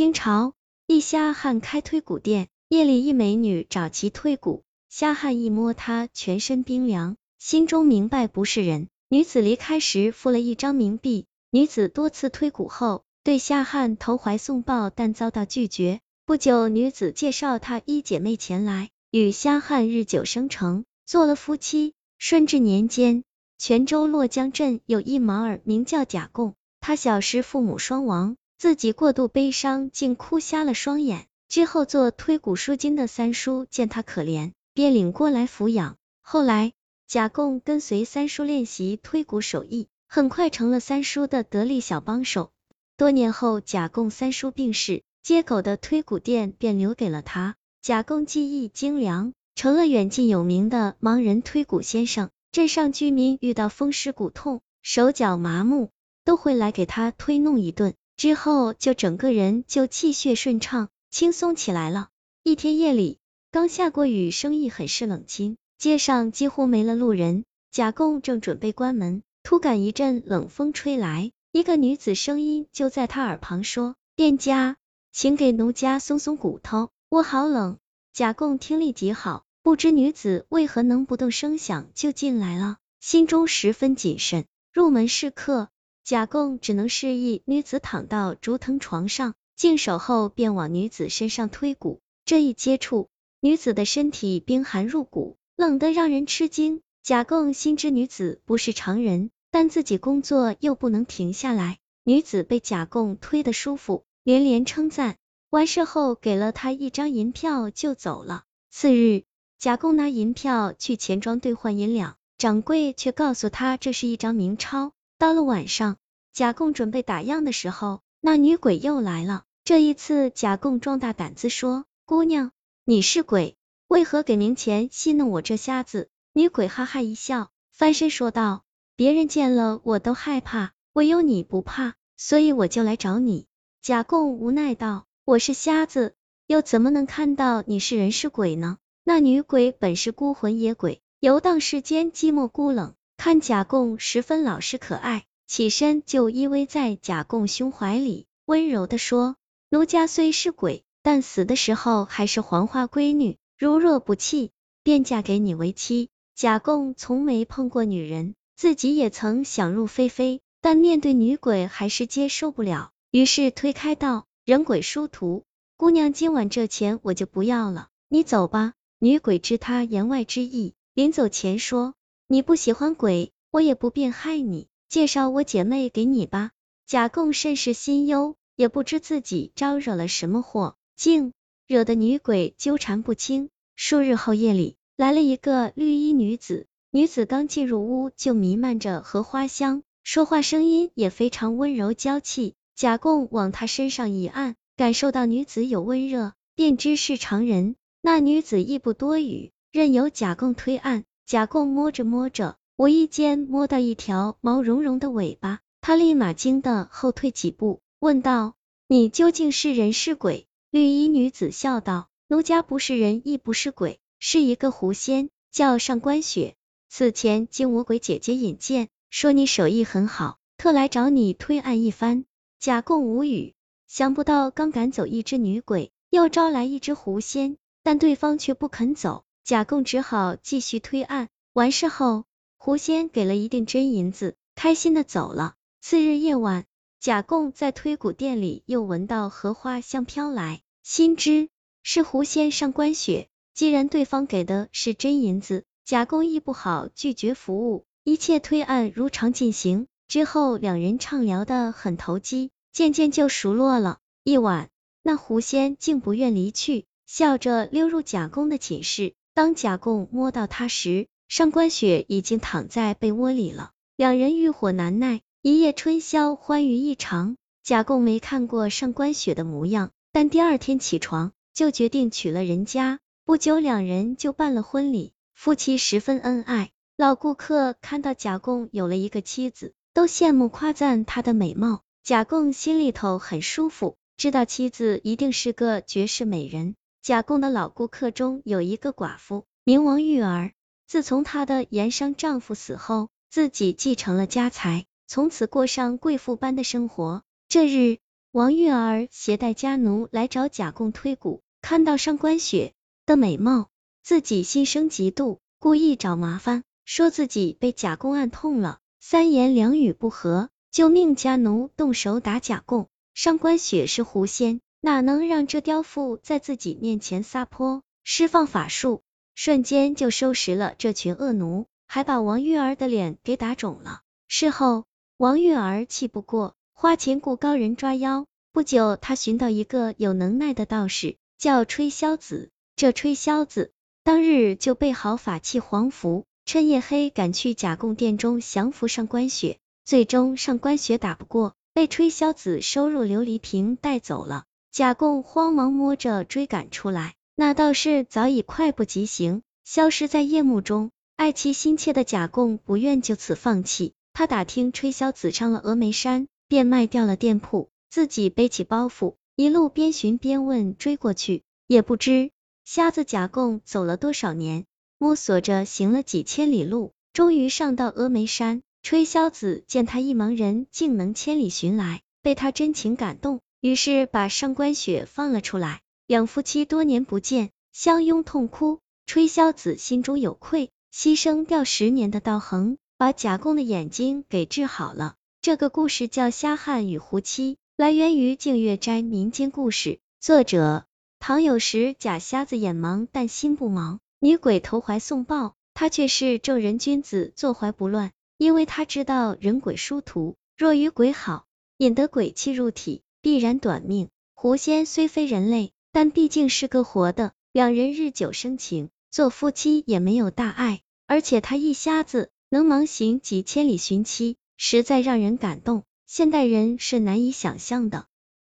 清朝，一虾汉开推骨店，夜里一美女找其推骨，虾汉一摸她全身冰凉，心中明白不是人。女子离开时付了一张冥币，女子多次推骨后，对虾汉投怀送抱，但遭到拒绝。不久，女子介绍她一姐妹前来，与虾汉日久生情，做了夫妻。顺治年间。泉州洛江镇有一盲儿，名叫贾贡。他小时父母双亡，自己过度悲伤，竟哭瞎了双眼。之后做推骨输金的三叔见他可怜，便领过来抚养。后来贾贡跟随三叔练习推骨手艺，很快成了三叔的得力小帮手。多年后，贾贡三叔病逝，街口的推骨店便留给了他。贾贡技艺精良，成了远近有名的盲人推骨先生。镇上居民遇到风湿骨痛、手脚麻木，都会来给他推弄一顿，之后就整个人就气血顺畅、轻松起来了。一天夜里，刚下过雨，生意很是冷清，街上几乎没了路人。贾贡正准备关门，突感一阵冷风吹来，一个女子声音就在他耳旁说：“店家，请给奴家松松骨头，我好冷。”贾贡听力极好。不知女子为何能不动声响就进来了，心中十分谨慎。入门是客，贾贡只能示意女子躺到竹藤床上，净手后便往女子身上推骨。这一接触，女子的身体冰寒入骨，冷得让人吃惊。贾贡心知女子不是常人，但自己工作又不能停下来。女子被贾贡推得舒服，连连称赞。完事后给了他一张银票就走了。次日。贾贡拿银票去钱庄兑换银两，掌柜却告诉他这是一张明钞。到了晚上，贾贡准备打烊的时候，那女鬼又来了。这一次，贾贡壮大胆子说：“姑娘，你是鬼，为何给明钱戏弄我这瞎子？”女鬼哈哈一笑，翻身说道：“别人见了我都害怕，唯有你不怕，所以我就来找你。”贾贡无奈道：“我是瞎子，又怎么能看到你是人是鬼呢？”那女鬼本是孤魂野鬼，游荡世间，寂寞孤冷。看贾贡十分老实可爱，起身就依偎在贾贡胸怀里，温柔的说：“奴家虽是鬼，但死的时候还是黄花闺女。如若不弃，便嫁给你为妻。”贾贡从没碰过女人，自己也曾想入非非，但面对女鬼还是接受不了，于是推开道：“人鬼殊途，姑娘今晚这钱我就不要了，你走吧。”女鬼知他言外之意，临走前说：“你不喜欢鬼，我也不便害你，介绍我姐妹给你吧。”贾贡甚是心忧，也不知自己招惹了什么祸，竟惹得女鬼纠缠不清。数日后夜里，来了一个绿衣女子，女子刚进入屋就弥漫着荷花香，说话声音也非常温柔娇气。贾贡往她身上一按，感受到女子有温热，便知是常人。那女子亦不多语，任由贾贡推按。贾贡摸着摸着，无意间摸到一条毛茸茸的尾巴，他立马惊得后退几步，问道：“你究竟是人是鬼？”绿衣女子笑道：“奴家不是人，亦不是鬼，是一个狐仙，叫上官雪。此前经我鬼姐姐引荐，说你手艺很好，特来找你推案一番。”贾贡无语，想不到刚赶走一只女鬼，又招来一只狐仙。但对方却不肯走，贾贡只好继续推案。完事后，狐仙给了一锭真银子，开心的走了。次日夜晚，贾贡在推骨店里又闻到荷花香飘来，心知是狐仙上官雪。既然对方给的是真银子，贾贡亦不好拒绝服务，一切推案如常进行。之后两人畅聊的很投机，渐渐就熟络了。一晚，那狐仙竟不愿离去。笑着溜入贾贡的寝室，当贾贡摸到他时，上官雪已经躺在被窝里了。两人欲火难耐，一夜春宵欢愉异常。贾贡没看过上官雪的模样，但第二天起床就决定娶了人家。不久，两人就办了婚礼，夫妻十分恩爱。老顾客看到贾贡有了一个妻子，都羡慕夸赞他的美貌。贾贡心里头很舒服，知道妻子一定是个绝世美人。贾贡的老顾客中有一个寡妇，名王玉儿。自从她的盐商丈夫死后，自己继承了家财，从此过上贵妇般的生活。这日，王玉儿携带家奴来找贾贡推骨，看到上官雪的美貌，自己心生嫉妒，故意找麻烦，说自己被贾贡暗痛了，三言两语不合，就命家奴动手打贾贡。上官雪是狐仙，哪能让这刁妇在自己面前撒泼？释放法术，瞬间就收拾了这群恶奴，还把王玉儿的脸给打肿了。事后，王玉儿气不过，花钱雇高人抓妖。不久，他寻到一个有能耐的道士，叫吹箫子。这吹箫子当日就备好法器黄符，趁夜黑赶去假贡殿中降服上官雪。最终，上官雪打不过。被吹箫子收入琉璃瓶带走了，贾贡慌忙摸着追赶出来，那道士早已快步疾行，消失在夜幕中。爱妻心切的贾贡不愿就此放弃，他打听吹箫子上了峨眉山，便卖掉了店铺，自己背起包袱，一路边寻边问追过去。也不知瞎子贾贡走了多少年，摸索着行了几千里路，终于上到峨眉山。吹箫子见他一盲人竟能千里寻来，被他真情感动，于是把上官雪放了出来。两夫妻多年不见，相拥痛哭。吹箫子心中有愧，牺牲掉十年的道行，把贾贡的眼睛给治好了。这个故事叫《瞎汉与胡妻》，来源于净月斋民间故事，作者唐有时。假瞎子眼盲，但心不盲；女鬼投怀送抱，他却是正人君子，坐怀不乱。因为他知道人鬼殊途，若与鬼好，引得鬼气入体，必然短命。狐仙虽非人类，但毕竟是个活的，两人日久生情，做夫妻也没有大碍。而且他一瞎子能盲行几千里寻妻，实在让人感动。现代人是难以想象的。